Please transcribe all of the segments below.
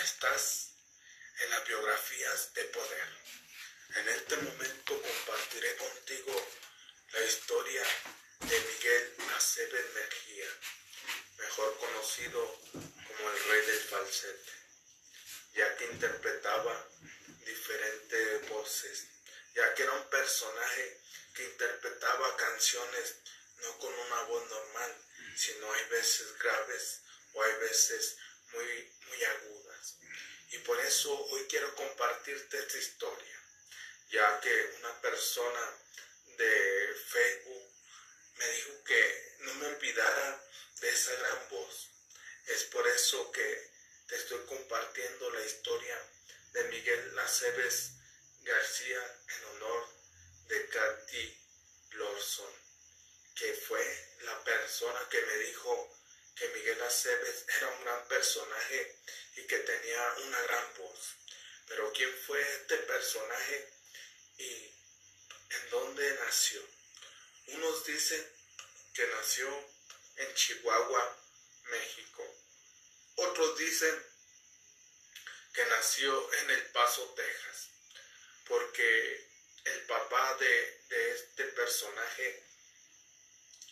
estás en las biografías de poder. En este momento compartiré contigo la historia de Miguel Aceves Mejía, mejor conocido como el rey del falsete, ya que interpretaba diferentes voces, ya que era un personaje que interpretaba canciones no con una voz normal, sino hay veces graves o hay veces muy, muy agudas. Y por eso hoy quiero compartirte esta historia, ya que una persona de Facebook me dijo que no me olvidara de esa gran voz. Es por eso que te estoy compartiendo la historia de Miguel Aceves García en honor de Katy Lorson, que fue la persona que me dijo que Miguel Aceves era un gran personaje y que tenía una gran voz. Pero ¿quién fue este personaje y en dónde nació? Unos dicen que nació en Chihuahua, México. Otros dicen que nació en El Paso, Texas, porque el papá de, de este personaje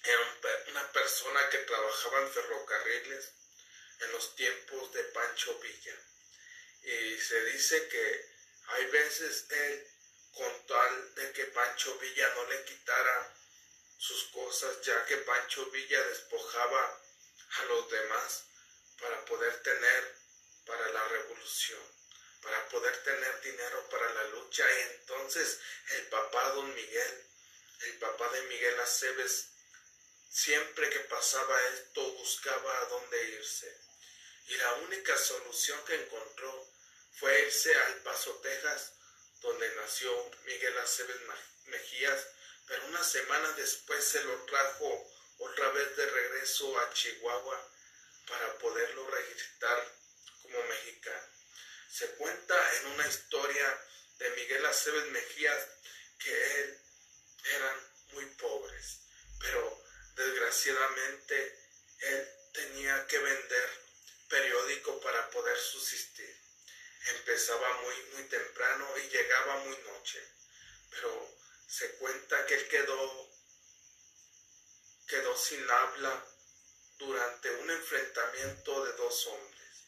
era una persona que trabajaba en ferrocarriles en los tiempos de Pancho Villa. Y se dice que hay veces él, con tal de que Pancho Villa no le quitara sus cosas, ya que Pancho Villa despojaba a los demás para poder tener para la revolución, para poder tener dinero para la lucha. Y entonces el papá don Miguel, el papá de Miguel Aceves, Siempre que pasaba esto buscaba a dónde irse. Y la única solución que encontró fue irse al Paso, Texas, donde nació Miguel Aceves Mejías, pero una semana después se lo trajo otra vez de regreso a Chihuahua para poderlo registrar como mexicano. Se cuenta en una historia de Miguel Aceves Mejías que él eran muy pobres, pero Desgraciadamente, él tenía que vender periódico para poder subsistir. Empezaba muy, muy temprano y llegaba muy noche, pero se cuenta que él quedó, quedó sin habla durante un enfrentamiento de dos hombres.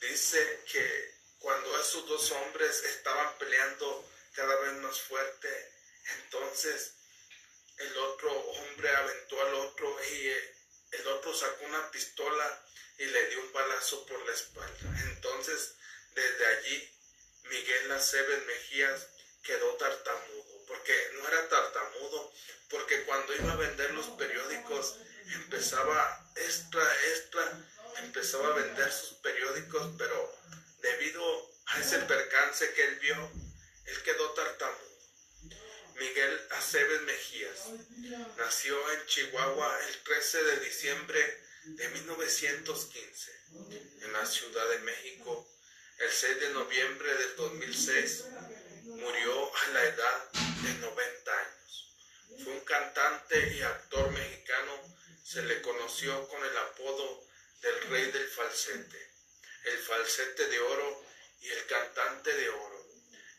Dice que cuando esos dos hombres estaban peleando cada vez más fuerte, entonces el otro hombre aventó al otro y eh, el otro sacó una pistola y le dio un balazo por la espalda. Entonces, desde allí, Miguel Aceves Mejías quedó tartamudo, porque no era tartamudo, porque cuando iba a vender los periódicos empezaba extra, extra, empezaba a vender sus periódicos, pero debido a ese percance que él vio, él quedó tartamudo. Miguel Aceves Mejías. Nació en Chihuahua el 13 de diciembre de 1915 en la Ciudad de México. El 6 de noviembre del 2006 murió a la edad de 90 años. Fue un cantante y actor mexicano. Se le conoció con el apodo del rey del falsete, el falsete de oro y el cantante de oro,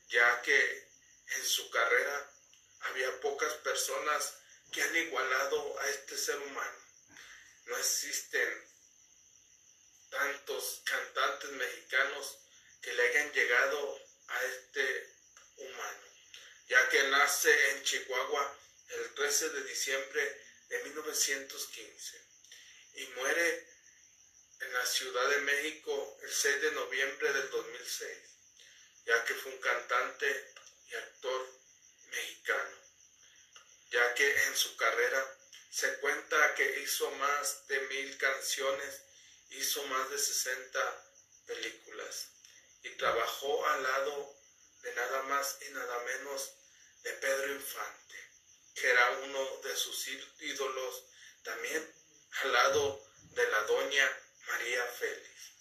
ya que en su carrera había pocas personas que han igualado a este ser humano. No existen tantos cantantes mexicanos que le hayan llegado a este humano, ya que nace en Chihuahua el 13 de diciembre de 1915 y muere en la Ciudad de México el 6 de noviembre del 2006, ya que fue un cantante y actor mexicano, ya que en su carrera se cuenta que hizo más de mil canciones, hizo más de 60 películas y trabajó al lado de nada más y nada menos de Pedro Infante, que era uno de sus ídolos, también al lado de la doña María Félix.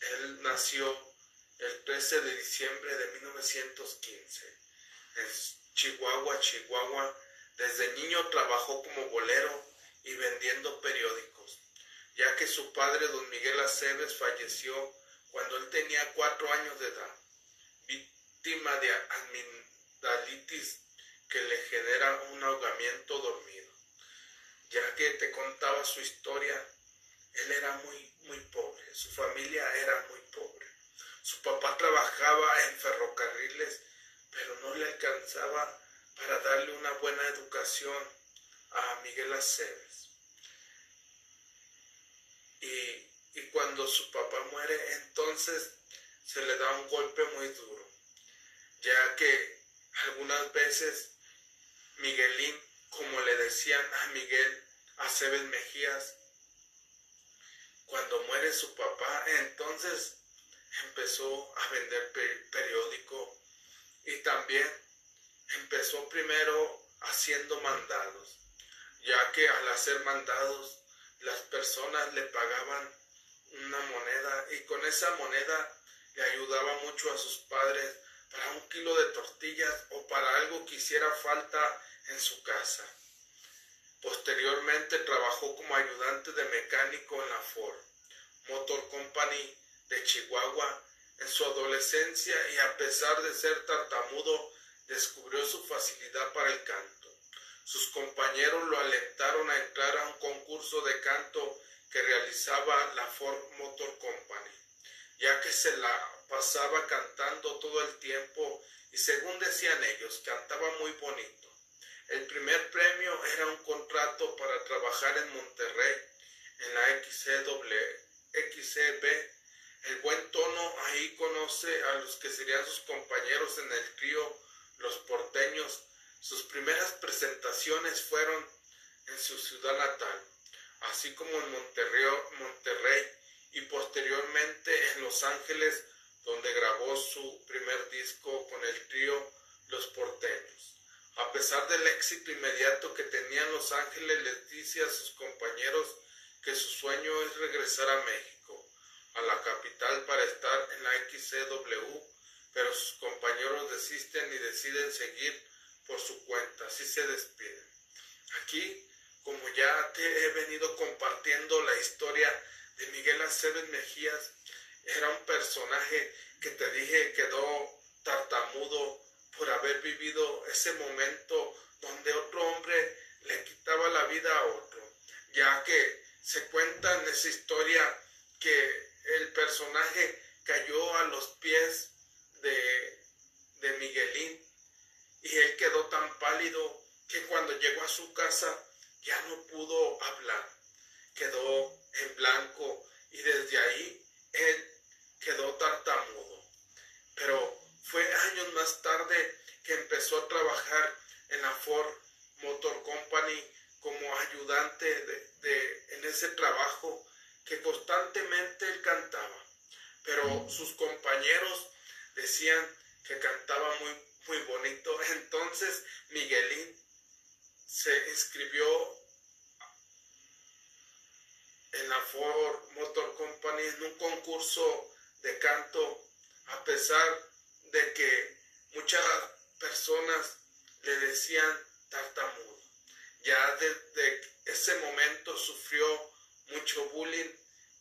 Él nació el 13 de diciembre de 1915 Chihuahua, Chihuahua. Desde niño trabajó como bolero y vendiendo periódicos, ya que su padre, don Miguel Aceves, falleció cuando él tenía cuatro años de edad, víctima de amigdalitis que le genera un ahogamiento dormido. Ya que te contaba su historia, él era muy, muy pobre, su familia era muy pobre. Su papá trabajaba en ferrocarriles, pero no le alcanzaba para darle una buena educación a Miguel Aceves. Y, y cuando su papá muere, entonces se le da un golpe muy duro, ya que algunas veces Miguelín, como le decían a Miguel Aceves Mejías, cuando muere su papá, entonces empezó a vender periódico y también empezó primero haciendo mandados, ya que al hacer mandados las personas le pagaban una moneda y con esa moneda le ayudaba mucho a sus padres para un kilo de tortillas o para algo que hiciera falta en su casa. Posteriormente trabajó como ayudante de mecánico en la Ford Motor Company de Chihuahua en su adolescencia y a pesar de ser tartamudo descubrió su facilidad para el canto. Sus compañeros lo alentaron a entrar a un concurso de canto que realizaba la Ford Motor Company, ya que se la pasaba cantando todo el tiempo y según decían ellos, cantaba muy bonito. El primer premio era un contrato para trabajar en Monterrey en la XCB. El buen tono ahí conoce a los que serían sus compañeros en el trío Los Porteños. Sus primeras presentaciones fueron en su ciudad natal, así como en Monterrey, y posteriormente en Los Ángeles, donde grabó su primer disco con el trío Los Porteños. A pesar del éxito inmediato que tenía en Los Ángeles, les dice a sus compañeros que su sueño es regresar a México, a la capital para estar en la XCW, pero sus compañeros desisten y deciden seguir por su cuenta, así se despiden. Aquí, como ya te he venido compartiendo la historia de Miguel Aceves Mejías, era un personaje que te dije quedó tartamudo por haber vivido ese momento donde otro hombre le quitaba la vida a otro, ya que se cuenta en esa historia que el personaje cayó a los pies de, de Miguelín y él quedó tan pálido que cuando llegó a su casa ya no pudo hablar, quedó en blanco y desde ahí él quedó tartamudo. Pero fue años más tarde que empezó a trabajar en la Ford Motor Company como ayudante de, en ese trabajo que constantemente él cantaba. Pero sus compañeros decían que cantaba muy, muy bonito. Entonces Miguelín se inscribió en la Ford Motor Company en un concurso de canto, a pesar de que muchas personas le decían tartamudo. Ya desde ese momento sufrió mucho bullying,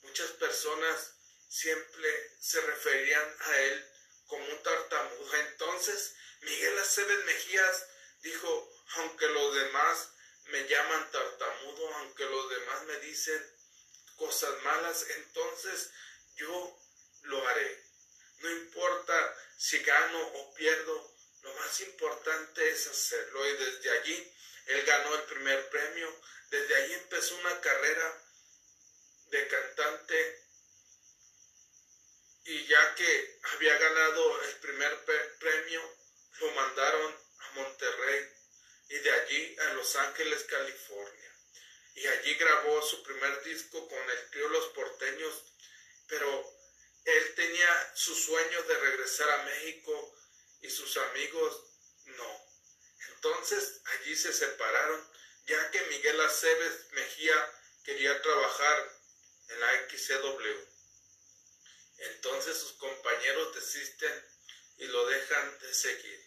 muchas personas siempre se referían a él como un tartamudo. Entonces Miguel Aceves Mejías dijo, aunque los demás me llaman tartamudo, aunque los demás me dicen cosas malas, entonces yo lo haré. No importa si gano o pierdo, lo más importante es hacerlo. Y desde allí él ganó el primer premio. Desde allí empezó una carrera de cantante. Y ya que había ganado el primer premio, lo mandaron a Monterrey y de allí a Los Ángeles, California. Y allí grabó su primer disco con el trío Los Porteños, pero él tenía su sueño de regresar a México y sus amigos no. Entonces allí se separaron, ya que Miguel Aceves Mejía quería trabajar en la XCW. Entonces sus compañeros desisten y lo dejan de seguir.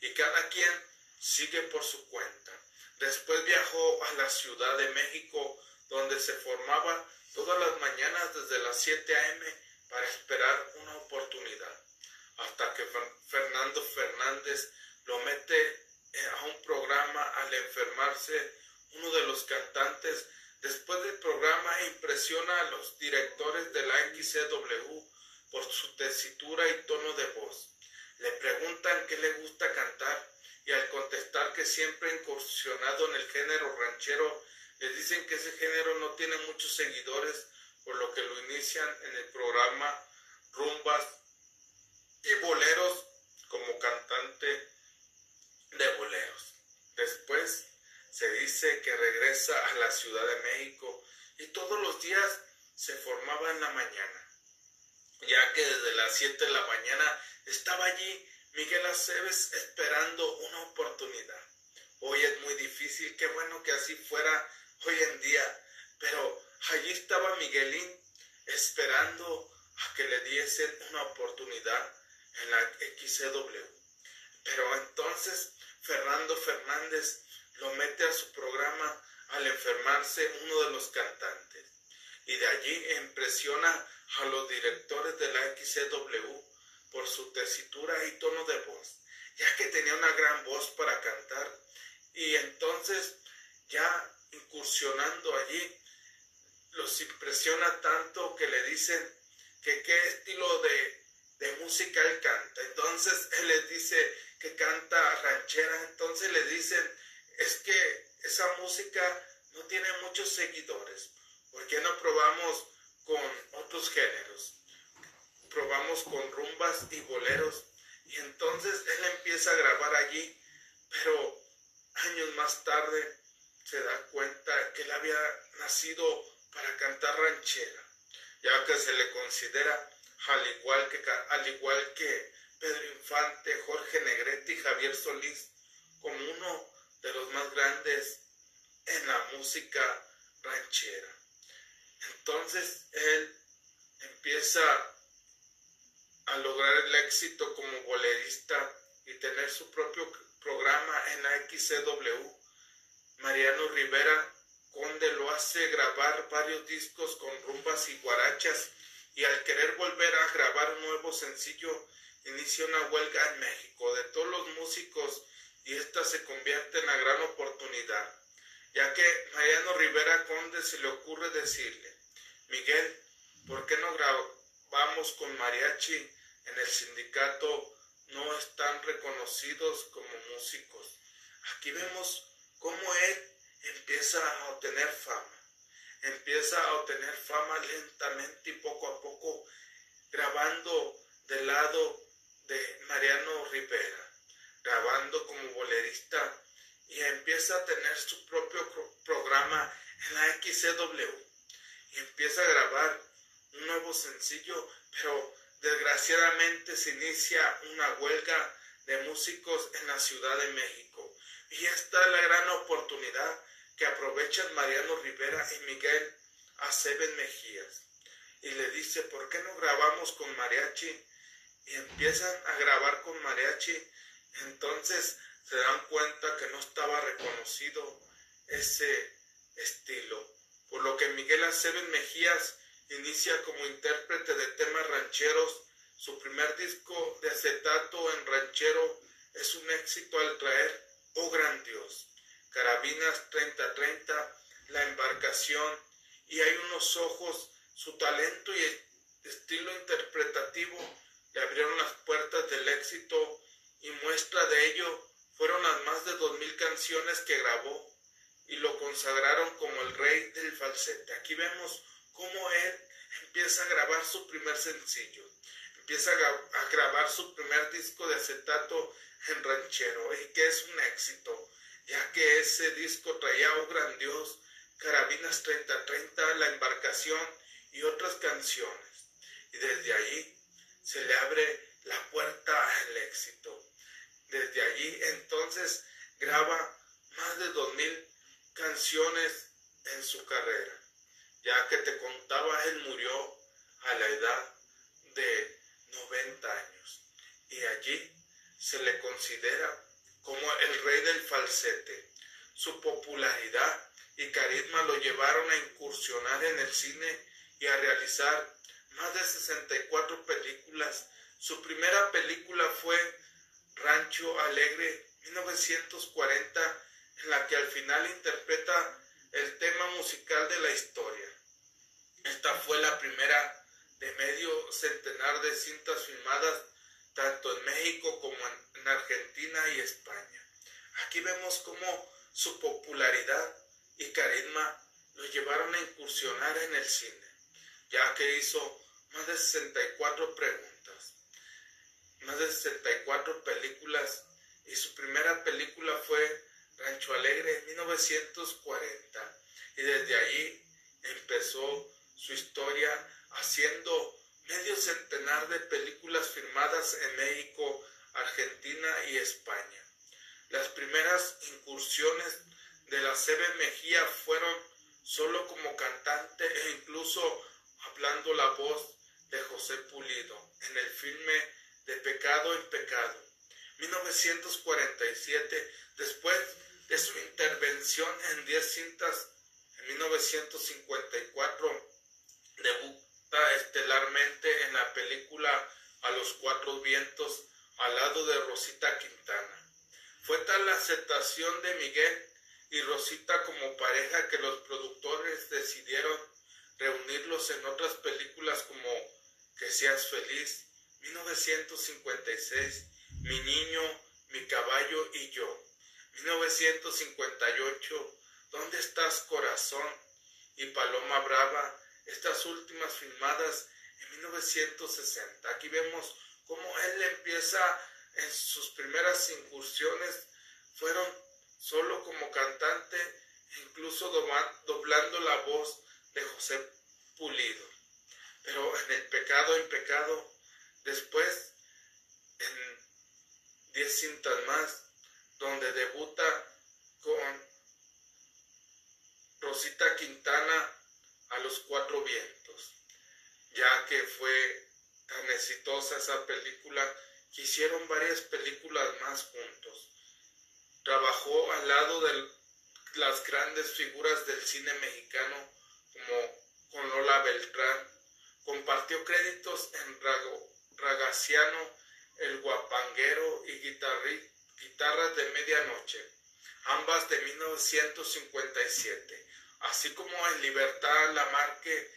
Y cada quien sigue por su cuenta. Después viajó a la Ciudad de México, donde se formaba todas las mañanas desde las 7 a.m para esperar una oportunidad, hasta que Fernando Fernández lo mete eh, a un programa al enfermarse uno de los cantantes. Después del programa impresiona a los directores de la XCW por su tesitura y tono de voz. Le preguntan qué le gusta cantar y al contestar que siempre ha incursionado en el género ranchero, le dicen que ese género no tiene muchos seguidores, por lo que lo inician en el programa Rumbas y Boleros como cantante de boleros. Después se dice que regresa a la Ciudad de México y todos los días se formaba en la mañana, ya que desde las 7 de la mañana estaba allí Miguel Aceves esperando una oportunidad. Hoy es muy difícil, qué bueno que así fuera hoy en día, pero allí estaba Miguelín esperando a que le diesen una oportunidad en la XCW. Pero entonces Fernando Fernández lo mete a su programa al enfermarse uno de los cantantes. Y de allí impresiona a los directores de la XCW por su tesitura y tono de voz, ya que tenía una gran voz para cantar. Y entonces ya incursionando allí los impresiona tanto que le dicen que qué estilo de, de música él canta. Entonces él les dice que canta ranchera, entonces le dicen es que esa música no tiene muchos seguidores. ¿Por qué no probamos con otros géneros? Probamos con rumbas y boleros. Y entonces él empieza a grabar allí, pero años más tarde se da cuenta que él había nacido para cantar ranchera, ya que se le considera al igual que, al igual que Pedro Infante, Jorge Negrete y Javier Solís como uno de los más grandes en la música ranchera. Entonces él empieza a lograr el éxito como bolerista y tener su propio programa en la XCW. Mariano Rivera Conde lo hace grabar varios discos con rumbas y guarachas y al querer volver a grabar un nuevo sencillo inicia una huelga en México de todos los músicos y esta se convierte en una gran oportunidad, ya que Mariano Rivera Conde se le ocurre decirle, Miguel, ¿por qué no grabamos con mariachi en el sindicato? No están reconocidos como músicos. Aquí vemos cómo él empieza a obtener fama. Empieza a obtener fama lentamente y poco a poco, grabando del lado de Mariano Rivera grabando como bolerista y empieza a tener su propio programa en la XCW y empieza a grabar un nuevo sencillo, pero desgraciadamente se inicia una huelga de músicos en la Ciudad de México. Y esta es la gran oportunidad que aprovechan Mariano Rivera y Miguel Aceves Mejías. Y le dice, ¿por qué no grabamos con mariachi? Y empiezan a grabar con mariachi entonces se dan cuenta que no estaba reconocido ese estilo, por lo que Miguel Aceves Mejías inicia como intérprete de temas rancheros. Su primer disco de acetato en ranchero es un éxito al traer Oh Gran Dios, Carabinas 3030, La Embarcación y Hay unos ojos, su talento y estilo interpretativo le abrieron las puertas del éxito y muestra de ello fueron las más de dos mil canciones que grabó y lo consagraron como el rey del falsete. Aquí vemos cómo él empieza a grabar su primer sencillo, empieza a grabar su primer disco de acetato en ranchero y que es un éxito, ya que ese disco traía un gran Dios, Carabinas 3030, La Embarcación y otras canciones. Y desde allí se le abre la puerta al éxito. Desde allí entonces graba más de dos mil canciones en su carrera. Ya que te contaba, él murió a la edad de 90 años. Y allí se le considera como el rey del falsete. Su popularidad y carisma lo llevaron a incursionar en el cine y a realizar más de 64 películas. Su primera película fue Rancho Alegre, 1940, en la que al final interpreta el tema musical de la historia. Esta fue la primera de medio centenar de cintas filmadas tanto en México como en, Argentina y España. Aquí vemos cómo su popularidad y carisma lo llevaron a incursionar en el cine, ya que hizo más de 64 preguntas, más de 64 películas y su primera película fue Rancho Alegre en 1940 y desde allí empezó su historia haciendo medio centenar de películas filmadas en México, Argentina y España. Las primeras incursiones de la Sebe Mejía fueron solo como cantante e incluso hablando la voz de José Pulido en el filme De Pecado en Pecado. 1947, después de su intervención en 10 cintas en 1954, debuta estelarmente en la película A los Cuatro Vientos al lado de Rosita Quintana. Fue tal la aceptación de Miguel y Rosita como pareja que los productores decidieron reunirlos en otras películas como Que seas feliz, 1956, Mi niño, mi caballo y yo, 1958, ¿Dónde estás corazón? y Paloma Brava, estas últimas filmadas en 1960. Aquí vemos cómo él empieza en sus primeras incursiones, fueron solo como cantante, incluso doblando la voz de José Pulido. Pero en el pecado en pecado, después en diez cintas más, donde debuta con Rosita Quintana a los cuatro vientos, ya que fue tan exitosa esa película que hicieron varias películas más juntos. Trabajó al lado de las grandes figuras del cine mexicano como con Lola Beltrán. Compartió créditos en Ragaciano, El Guapanguero y Guitarras de Medianoche, ambas de 1957, así como en Libertad Lamarque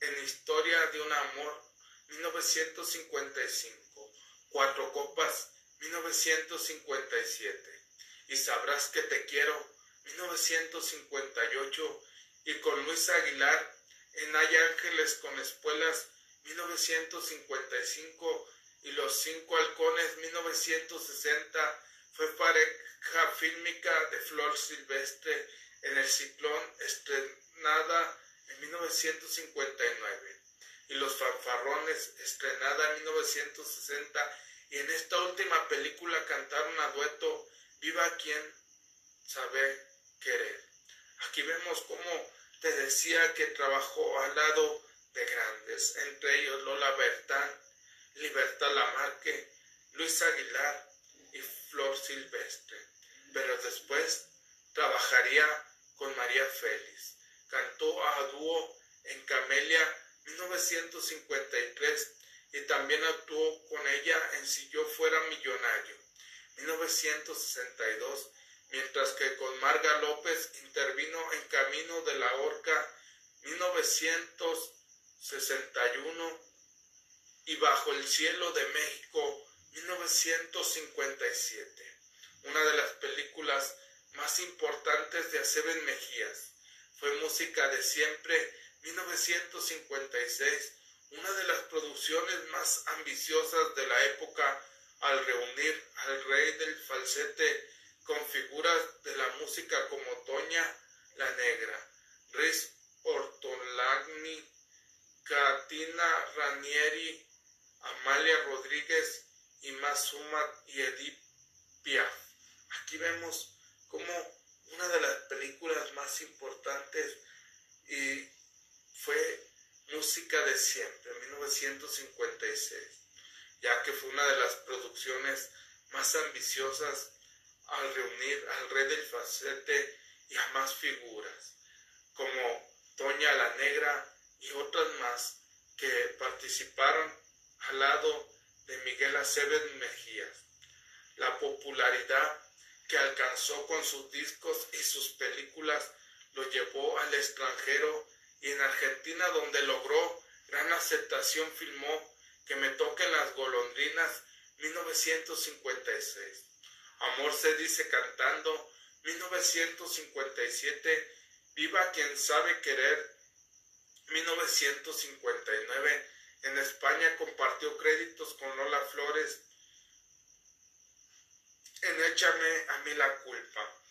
en Historia de un Amor 1955, Cuatro Copas 1957 y Sabrás que te quiero 1958 y con Luis Aguilar en Hay Ángeles con Espuelas 1955 y Los Cinco Halcones 1960 fue pareja fílmica de Flor Silvestre en El Ciclón estrenada en 1959 y Los Fanfarrones estrenada en 1960 y en esta última película cantaron a dueto Viva quien sabe querer. Aquí vemos cómo te decía que trabajó al lado de grandes, entre ellos Lola Bertán, Libertad Lamarque, Luis Aguilar y Flor Silvestre. Pero después trabajaría con María Félix. Cantó a dúo en Camelia 1953 y también actuó con ella en Si yo fuera millonario 1962 mientras que con Marga López intervino en Camino de la Horca 1961 y Bajo el Cielo de México 1957, una de las películas más importantes de Aceven Mejías. Fue música de siempre 1956, una de las producciones más ambiciosas de la época al reunir al rey del falsete con figuras de la música como Toña la Negra, Riz Ortolagni, Katina Ranieri, Amalia Rodríguez y Mazuma y Edith Piaf. Aquí vemos como una de las películas más importantes y fue Música de Siempre, 1956, ya que fue una de las producciones más ambiciosas al reunir al rey del facete y a más figuras, como Toña la Negra y otras más, que participaron al lado de Miguel Aceves Mejías. La popularidad que alcanzó con sus discos y sus películas lo llevó al extranjero y en Argentina donde logró gran aceptación filmó Que me toquen las golondrinas 1956. Amor se dice cantando 1957. Viva quien sabe querer 1959. En España compartió créditos con Lola Flores en Échame a mí la culpa.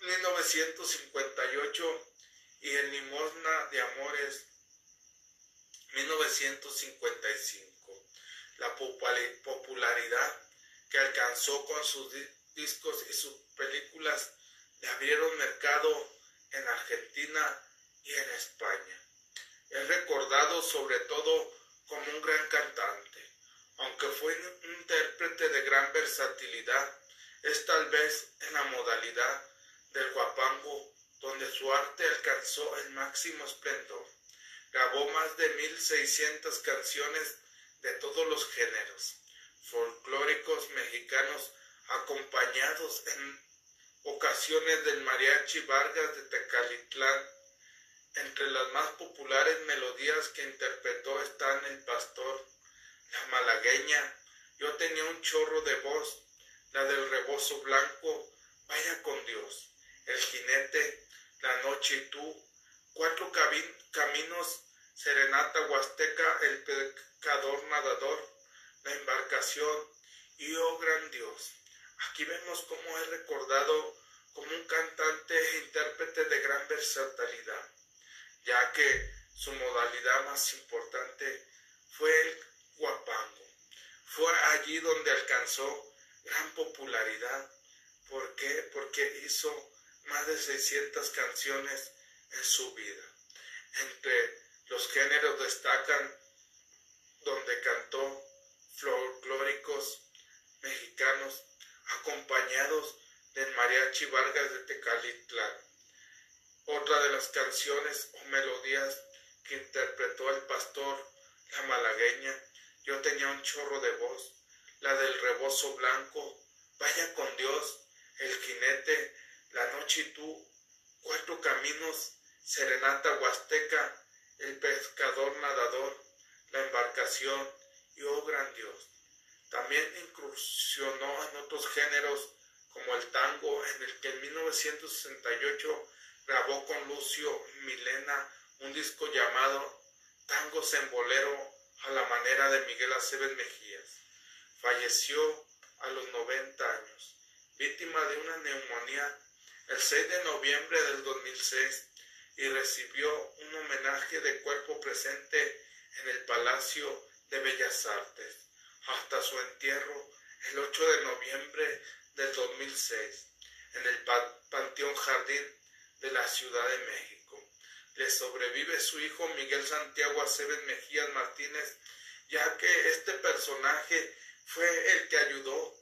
1958 y en Limosna de Amores 1955. La popularidad que alcanzó con sus discos y sus películas le abrieron mercado en Argentina y en España. Es recordado sobre todo como un gran cantante, aunque fue un intérprete de gran versatilidad, es tal vez en la modalidad del guapango donde su arte alcanzó el máximo esplendor. Grabó más de 1600 canciones de todos los géneros folclóricos mexicanos acompañados en ocasiones del mariachi Vargas de Tecalitlán. Entre las más populares melodías que interpretó están El Pastor, La Malagueña, Yo tenía un chorro de voz, la del rebozo blanco, Vaya con Dios, El jinete, La noche y tú, Cuatro caminos, Serenata Huasteca, El pecador nadador, La embarcación y Oh gran Dios. Aquí vemos cómo es recordado como un cantante e intérprete de gran versatilidad, ya que su modalidad más importante fue el guapango. Fue allí donde alcanzó gran popularidad. ¿Por qué? Porque hizo más de 600 canciones en su vida. Entre los géneros destacan donde cantó folclóricos mexicanos acompañados del mariachi Vargas de Tecalitlán. Otra de las canciones o melodías que interpretó el pastor, la malagueña, yo tenía un chorro de voz, la del rebozo blanco, vaya con Dios, el jinete, la noche y tú, cuatro caminos, serenata huasteca, el pescador nadador, la embarcación y oh gran Dios. También incursionó en otros géneros como el tango, en el que en 1968 grabó con Lucio Milena un disco llamado Tangos en Bolero a la manera de Miguel Aceves Mejías. Falleció a los 90 años, víctima de una neumonía el 6 de noviembre del 2006 y recibió un homenaje de cuerpo presente en el Palacio de Bellas Artes hasta su entierro el 8 de noviembre del 2006 en el Panteón Jardín de la Ciudad de México. Le sobrevive su hijo Miguel Santiago Aceves Mejías Martínez, ya que este personaje fue el que ayudó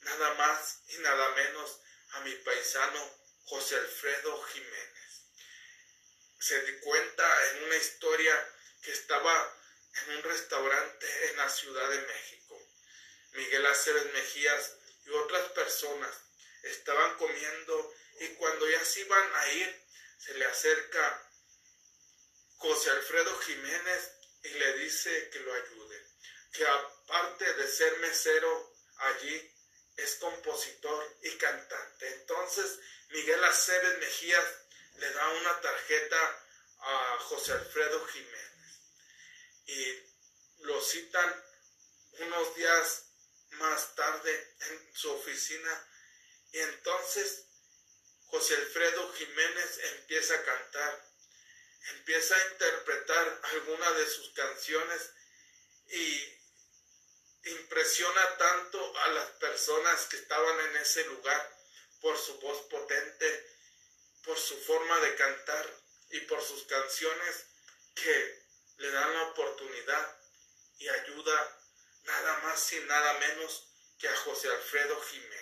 nada más y nada menos a mi paisano José Alfredo Jiménez. Se di cuenta en una historia que estaba en un restaurante en la Ciudad de México. Miguel Aceves Mejías y otras personas estaban comiendo y cuando ya se iban a ir, se le acerca José Alfredo Jiménez y le dice que lo ayude, que aparte de ser mesero allí, es compositor y cantante. Entonces Miguel Aceves Mejías le da una tarjeta a José Alfredo Jiménez y lo citan unos días más tarde en su oficina y entonces José Alfredo Jiménez empieza a cantar, empieza a interpretar algunas de sus canciones y impresiona tanto a las personas que estaban en ese lugar por su voz potente, por su forma de cantar y por sus canciones que le dan la oportunidad y ayuda nada más y nada menos que a José Alfredo Jiménez.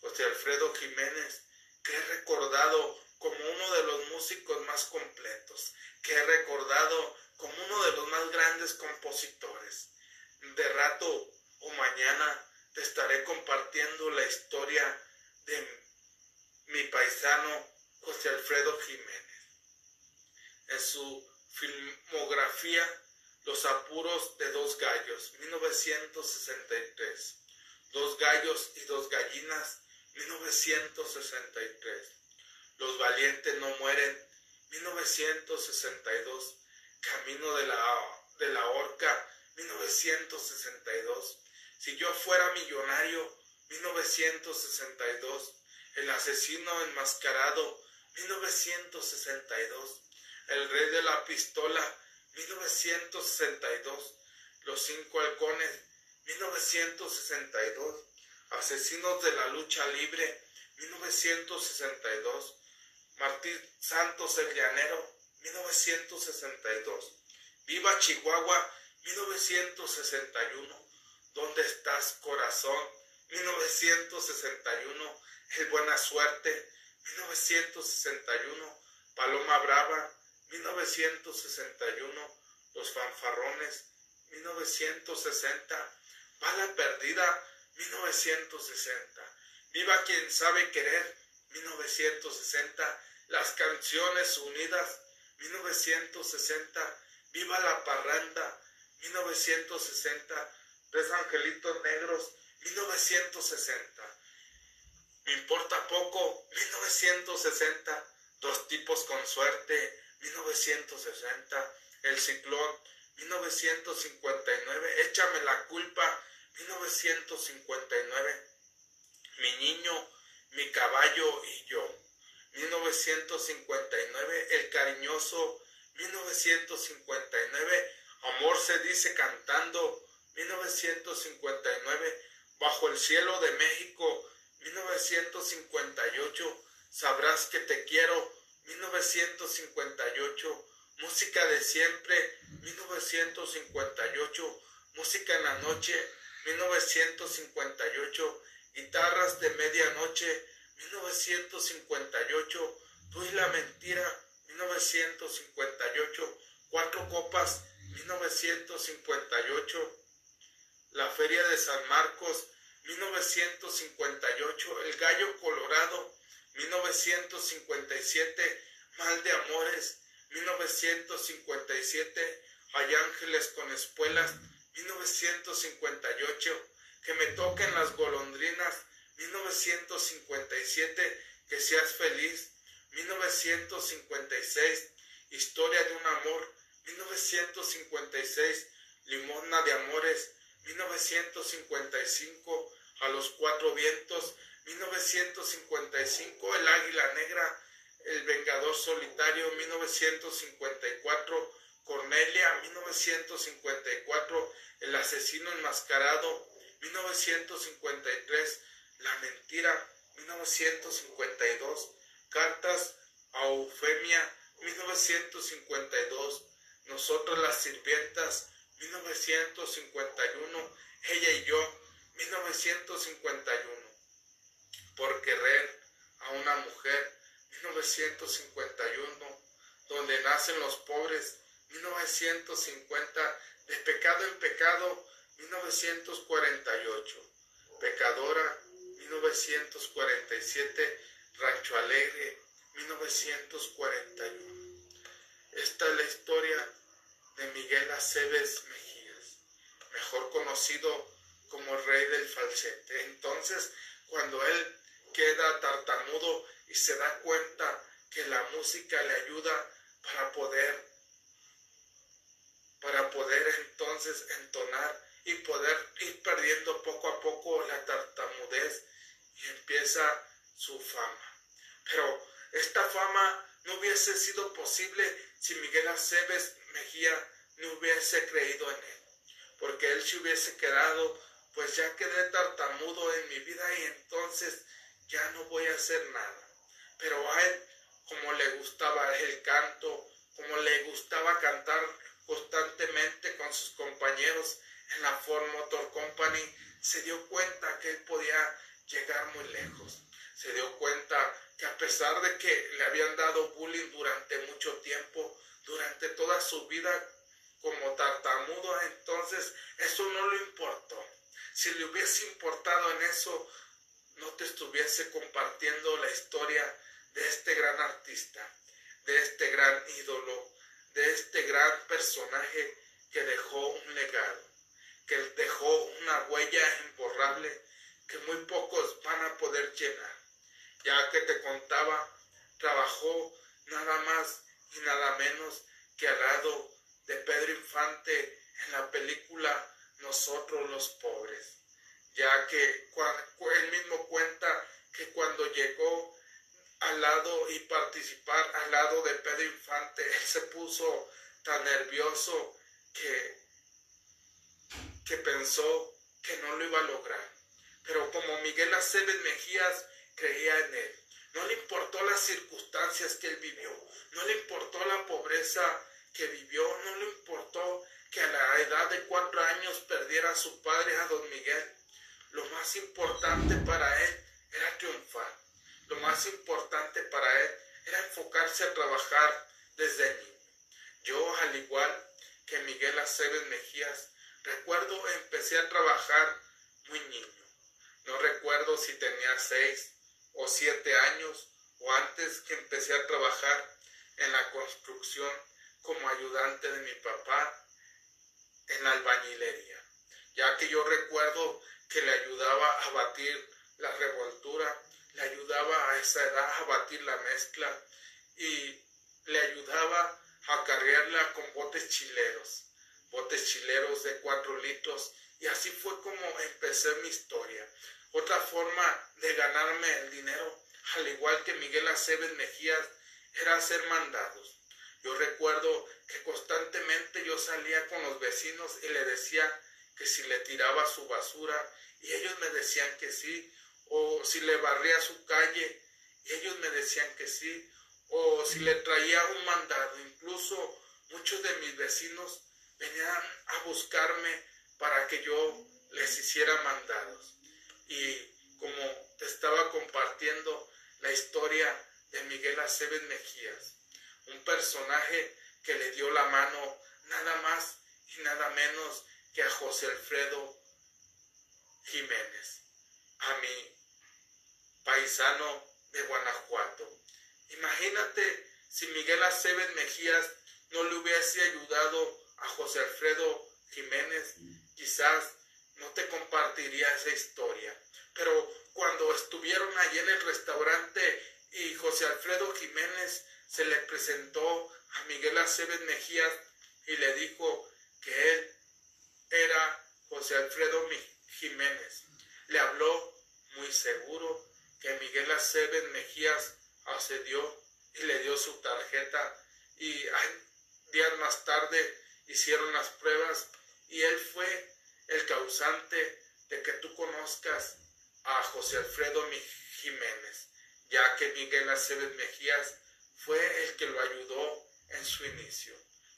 José Alfredo Jiménez, que he recordado como uno de los músicos más completos, que he recordado como uno de los más grandes compositores. De rato o mañana te estaré compartiendo la historia de mi paisano José Alfredo Jiménez. En su filmografía Los apuros de dos gallos, 1963. Dos gallos y dos gallinas, 1963. Los valientes no mueren, 1962. Camino de la, de la horca, 1962. Si yo fuera millonario, 1962. El asesino enmascarado, 1962. El rey de la pistola, 1962. Los cinco halcones, 1962. Asesinos de la lucha libre, 1962. Martín Santos el Llanero, 1962. Viva Chihuahua, 1961. ¿Dónde estás, corazón? 1961. El Buena Suerte, 1961. Paloma Brava, 1961. Los Fanfarrones, 1960. Bala Perdida, 1960. Viva quien sabe querer, 1960. Las canciones unidas, 1960. Viva la parranda, 1960. Tres angelitos negros, 1960. Me importa poco, 1960. Dos tipos con suerte, 1960. El ciclón, 1959. Échame la culpa, 1959. Mi niño, mi caballo y yo. 1959. El cariñoso, 1959. Amor se dice cantando, 1959. Bajo el cielo de México, 1958. Sabrás que te quiero, 1958. Música de siempre, 1958. Música en la noche, 1958. Guitarras de medianoche, 1958. Tú y la mentira, 1958. Cuatro copas, 1958. La Feria de San Marcos, 1958. El Gallo Colorado, 1957. Mal de Amores, 1957. Hay Ángeles con Espuelas, 1958. Que me toquen las golondrinas, 1957. Que seas feliz, 1956. Historia de un amor, 1956. Limosna de Amores, 1955, A los Cuatro Vientos, 1955, El Águila Negra, El Vengador Solitario, 1954, Cornelia, 1954, El Asesino Enmascarado, 1953, La Mentira, 1952, Cartas a Eufemia, 1952, Nosotros las Sirvientas, 1951, ella y yo, 1951, por querer a una mujer, 1951, donde nacen los pobres, 1950, de pecado en pecado, 1948, pecadora, 1947, Rancho Alegre, 1941. Esta es la historia de Miguel Aceves Mejías, mejor conocido como rey del falsete. Entonces, cuando él queda tartamudo y se da cuenta que la música le ayuda para poder para poder entonces entonar y poder ir perdiendo poco a poco la tartamudez y empieza su fama. Pero esta fama no hubiese sido posible si Miguel Aceves Mejía no hubiese creído en él, porque él se hubiese quedado, pues ya quedé tartamudo en mi vida y entonces ya no voy a hacer nada. Pero a él, como le gustaba el canto, como le gustaba cantar constantemente con sus compañeros en la Ford Motor Company, se dio cuenta que él podía llegar muy lejos. Se dio cuenta que a pesar de que le habían dado bullying durante mucho tiempo, durante toda su vida como tartamudo, entonces, eso no le importó. Si le hubiese importado en eso, no te estuviese compartiendo la historia de este gran artista, de este gran ídolo, de este gran personaje que dejó un legado, que dejó una huella imborrable que muy pocos van a poder llenar. Ya que te contaba, trabajó nada más y nada menos que al lado de Pedro Infante en la película Nosotros los Pobres, ya que él mismo cuenta que cuando llegó al lado y participar al lado de Pedro Infante, él se puso tan nervioso que, que pensó que no lo iba a lograr. Pero como Miguel Aceves Mejías creía en él, no le importó las circunstancias que él vivió, no le importó la pobreza que vivió, no le importó que a la edad de cuatro años perdiera a su padre, a don Miguel. Lo más importante para él era triunfar. Lo más importante para él era enfocarse a trabajar desde niño. Yo, al igual que Miguel Aceves Mejías, recuerdo empecé a trabajar muy niño. No recuerdo si tenía seis o siete años o antes que empecé a trabajar en la construcción como ayudante de mi papá en la albañilería, ya que yo recuerdo que le ayudaba a batir la revoltura, le ayudaba a esa edad a batir la mezcla y le ayudaba a cargarla con botes chileros, botes chileros de cuatro litros y así fue como empecé mi historia. Otra forma de ganarme el dinero, al igual que Miguel Aceves Mejías, era hacer mandados. Yo recuerdo que constantemente yo salía con los vecinos y le decía que si le tiraba su basura y ellos me decían que sí, o si le barría su calle ellos me decían que sí, o si le traía un mandado. Incluso muchos de mis vecinos venían a buscarme para que yo les hiciera mandados. Y como te estaba compartiendo la historia de Miguel Aceves Mejías, un personaje que le dio la mano nada más y nada menos que a José Alfredo Jiménez, a mi paisano de Guanajuato. Imagínate si Miguel Aceves Mejías no le hubiese ayudado a José Alfredo Jiménez, quizás no te compartiría esa historia. Pero cuando estuvieron allí en el restaurante y José Alfredo Jiménez se le presentó a Miguel Aceves Mejías y le dijo que él era José Alfredo Jiménez. Le habló muy seguro que Miguel Aceves Mejías accedió y le dio su tarjeta y días más tarde hicieron las pruebas y él fue el causante de que tú conozcas a José Alfredo Jiménez, ya que Miguel Aceves Mejías fue el que lo ayudó en su inicio.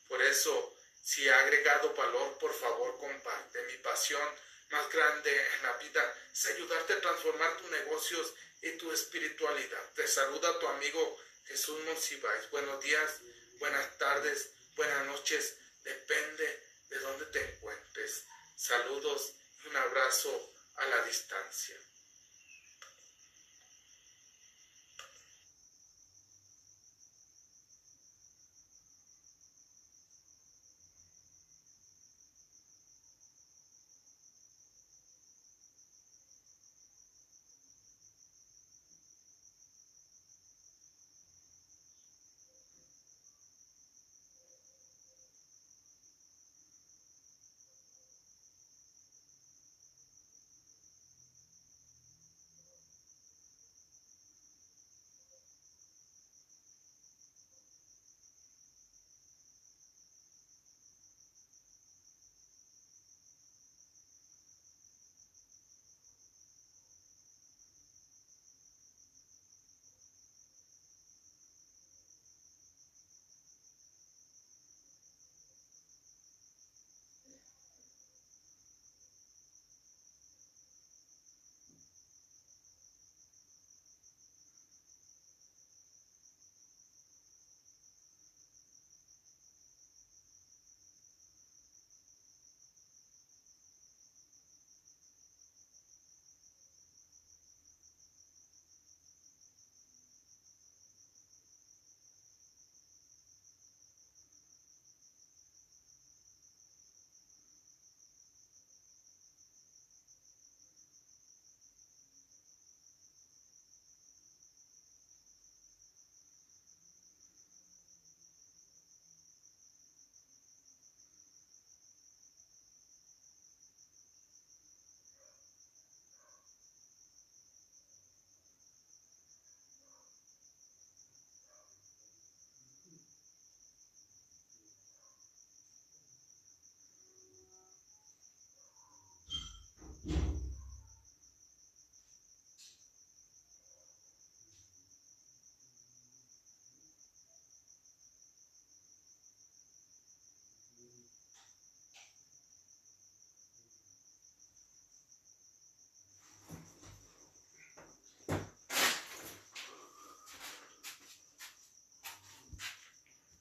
Por eso, si ha agregado valor, por favor comparte. Mi pasión más grande en la vida es ayudarte a transformar tus negocios y tu espiritualidad. Te saluda tu amigo Jesús Monsiváis. Buenos días, buenas tardes, buenas noches, depende de dónde te encuentres. Saludos y un abrazo a la distancia.